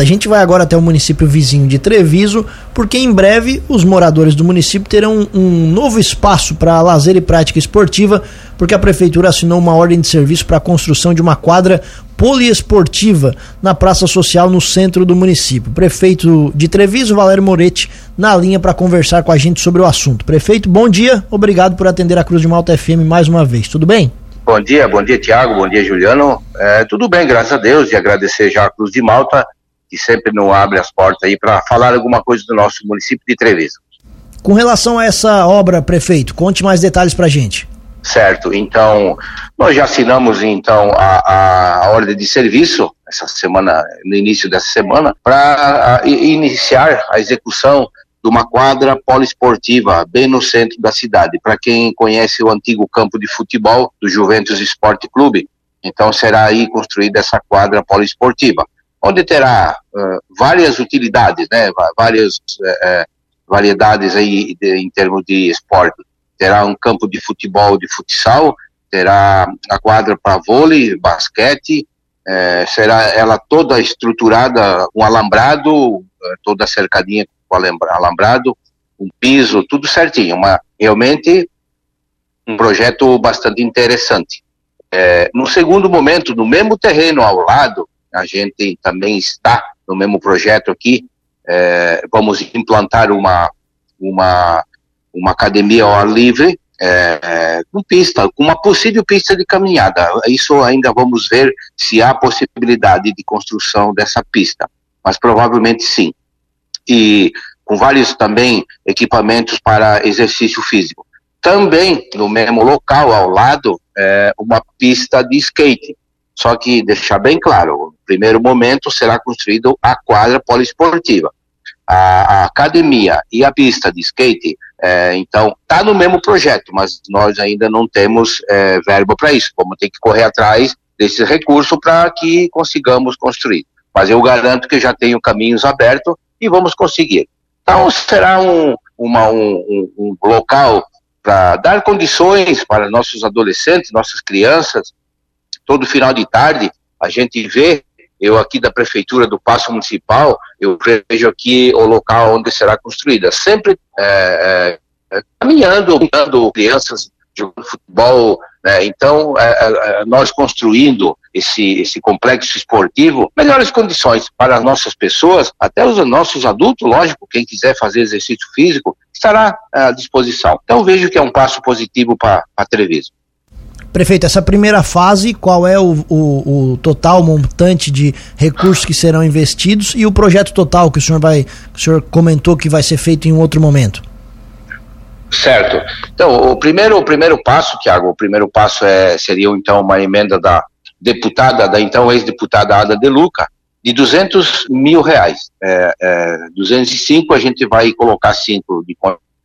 A gente vai agora até o município vizinho de Treviso, porque em breve os moradores do município terão um novo espaço para lazer e prática esportiva, porque a prefeitura assinou uma ordem de serviço para a construção de uma quadra poliesportiva na Praça Social no centro do município. Prefeito de Treviso, Valério Moretti, na linha para conversar com a gente sobre o assunto. Prefeito, bom dia, obrigado por atender a Cruz de Malta FM mais uma vez. Tudo bem? Bom dia, bom dia Tiago, bom dia Juliano. É, tudo bem, graças a Deus, e agradecer já a Cruz de Malta, que sempre não abre as portas aí para falar alguma coisa do nosso município de Treviso. Com relação a essa obra, prefeito, conte mais detalhes para gente. Certo, então nós já assinamos então a, a ordem de serviço essa semana, no início dessa semana, para iniciar a execução de uma quadra poliesportiva bem no centro da cidade. Para quem conhece o antigo campo de futebol do Juventus Esporte Clube, então será aí construída essa quadra poliesportiva, onde terá uh, várias utilidades, né, várias uh, variedades aí de, em termos de esporte. Terá um campo de futebol, de futsal, terá a quadra para vôlei, basquete, será ela toda estruturada, um alambrado, toda cercadinha com alambrado, um piso, tudo certinho. Uma, realmente um projeto bastante interessante. No segundo momento, no mesmo terreno ao lado, a gente também está no mesmo projeto aqui, é, vamos implantar uma, uma, uma academia ao ar livre, é, é com pista, com uma possível pista de caminhada. Isso ainda vamos ver se há possibilidade de construção dessa pista, mas provavelmente sim e com vários também equipamentos para exercício físico. Também no mesmo local, ao lado, é, uma pista de skate. Só que deixar bem claro, primeiro momento será construída a quadra poliesportiva. A, a academia e a pista de skate, é, então, está no mesmo projeto, mas nós ainda não temos é, verba para isso. Vamos ter que correr atrás desse recurso para que consigamos construir. Mas eu garanto que já tenho caminhos abertos e vamos conseguir. Então, será um, uma, um, um, um local para dar condições para nossos adolescentes, nossas crianças. Todo final de tarde, a gente vê, eu aqui da Prefeitura do Paço Municipal, eu vejo aqui o local onde será construída. Sempre é, é, caminhando, caminhando crianças jogando futebol. Né? Então, é, é, é, nós construindo esse, esse complexo esportivo, melhores condições para as nossas pessoas, até os nossos adultos, lógico, quem quiser fazer exercício físico, estará à disposição. Então, vejo que é um passo positivo para a Treviso. Prefeito, essa primeira fase, qual é o, o, o, total montante de recursos que serão investidos e o projeto total que o senhor vai, o senhor comentou que vai ser feito em um outro momento? Certo. Então, o primeiro, o primeiro passo, Tiago, o primeiro passo é, seria então uma emenda da deputada, da então ex-deputada Ada De Luca, de 200 mil reais. É, é, 205 a gente vai colocar 5 de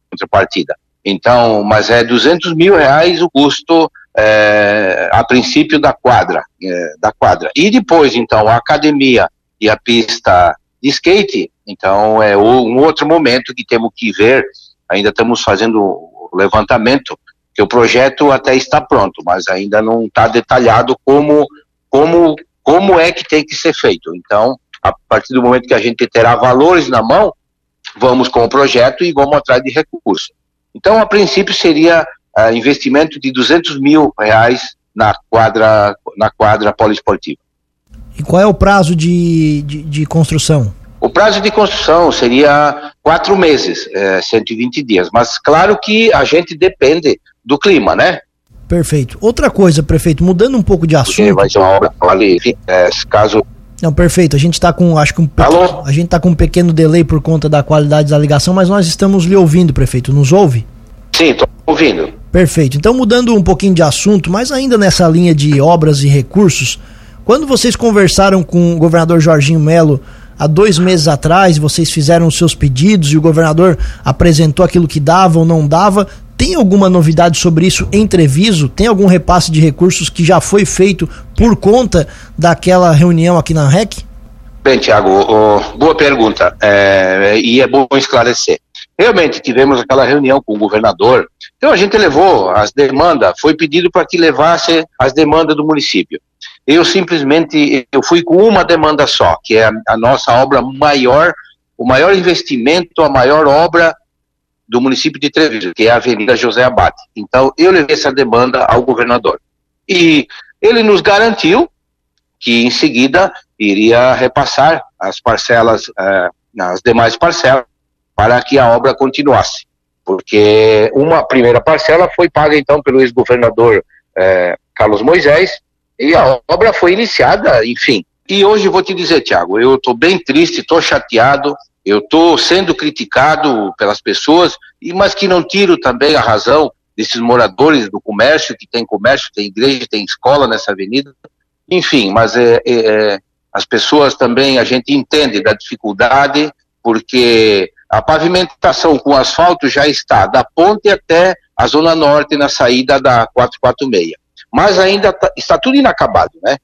contrapartida. Então, mas é 200 mil reais o custo é, a princípio da quadra, é, da quadra. E depois, então, a academia e a pista de skate, então é um outro momento que temos que ver ainda estamos fazendo o levantamento, que o projeto até está pronto, mas ainda não está detalhado como, como, como é que tem que ser feito. Então, a partir do momento que a gente terá valores na mão, vamos com o projeto e vamos atrás de recursos. Então, a princípio, seria uh, investimento de 200 mil reais na quadra, na quadra poliesportiva. E qual é o prazo de, de, de construção? O prazo de construção seria quatro meses, é, 120 dias. Mas claro que a gente depende do clima, né? Perfeito. Outra coisa, prefeito, mudando um pouco de assunto. Porque vai ser uma obra ali, é, caso. Não, perfeito. A gente está com, acho que um, Alô? a gente tá com um pequeno delay por conta da qualidade da ligação, mas nós estamos lhe ouvindo, prefeito. Nos ouve? Sim, estou ouvindo. Perfeito. Então, mudando um pouquinho de assunto, mas ainda nessa linha de obras e recursos, quando vocês conversaram com o governador Jorginho Melo há dois meses atrás, vocês fizeram os seus pedidos e o governador apresentou aquilo que dava ou não dava. Tem alguma novidade sobre isso em Treviso? Tem algum repasse de recursos que já foi feito por conta daquela reunião aqui na REC? Bem, Tiago, boa pergunta. É, e é bom esclarecer. Realmente tivemos aquela reunião com o governador Então a gente levou as demandas, foi pedido para que levasse as demandas do município. Eu simplesmente eu fui com uma demanda só, que é a, a nossa obra maior, o maior investimento, a maior obra do município de Treviso, que é a Avenida José Abate. Então eu levei essa demanda ao governador. E ele nos garantiu que em seguida iria repassar as parcelas, eh, as demais parcelas, para que a obra continuasse porque uma primeira parcela foi paga então pelo ex-governador eh, Carlos Moisés e a obra foi iniciada, enfim. E hoje vou te dizer, Tiago, eu estou bem triste, estou chateado, eu estou sendo criticado pelas pessoas, mas que não tiro também a razão desses moradores do comércio, que tem comércio, tem igreja, tem escola nessa avenida, enfim, mas é, é, é as pessoas também, a gente entende da dificuldade, porque a pavimentação com asfalto já está da ponte até a zona norte na saída da 446. Mas ainda tá, está tudo inacabado, né?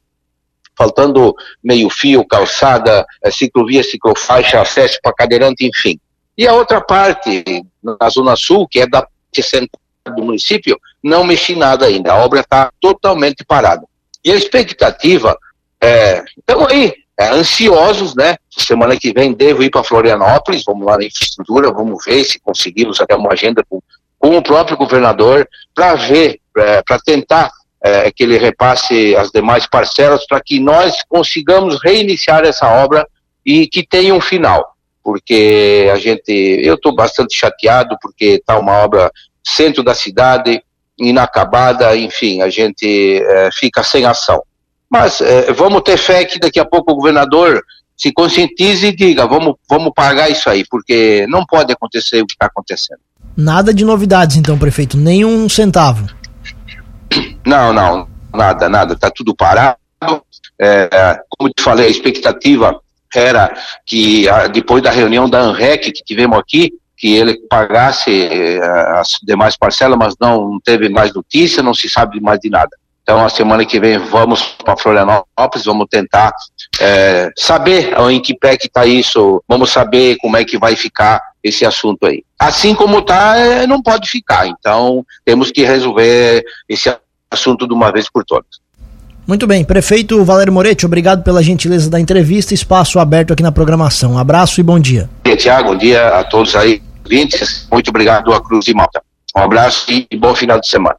Faltando meio fio, calçada, é, ciclovia, ciclofaixa, acesso para cadeirante, enfim. E a outra parte, na zona sul, que é da central do município, não mexi nada ainda. A obra está totalmente parada. E a expectativa é, então aí, é, ansiosos, né? Semana que vem devo ir para Florianópolis, vamos lá na infraestrutura, vamos ver se conseguimos até uma agenda com, com o próprio governador para ver, é, para tentar é, que ele repasse as demais parcelas para que nós consigamos reiniciar essa obra e que tenha um final, porque a gente, eu estou bastante chateado porque está uma obra centro da cidade inacabada, enfim, a gente é, fica sem ação. Mas é, vamos ter fé que daqui a pouco o governador se conscientize e diga, vamos, vamos pagar isso aí, porque não pode acontecer o que está acontecendo. Nada de novidades, então, prefeito, nem um centavo. Não, não, nada, nada, está tudo parado. É, como te falei, a expectativa era que depois da reunião da ANREC que tivemos aqui, que ele pagasse é, as demais parcelas, mas não teve mais notícia, não se sabe mais de nada. Então, a semana que vem vamos para Florianópolis, vamos tentar é, saber em que pé que está isso, vamos saber como é que vai ficar esse assunto aí. Assim como está, é, não pode ficar. Então, temos que resolver esse assunto de uma vez por todas. Muito bem, prefeito Valério Moretti, obrigado pela gentileza da entrevista, espaço aberto aqui na programação. Um abraço e bom dia. Bom dia, Tiago, bom dia a todos aí, 20, muito obrigado a Cruz e Malta. Um abraço e bom final de semana.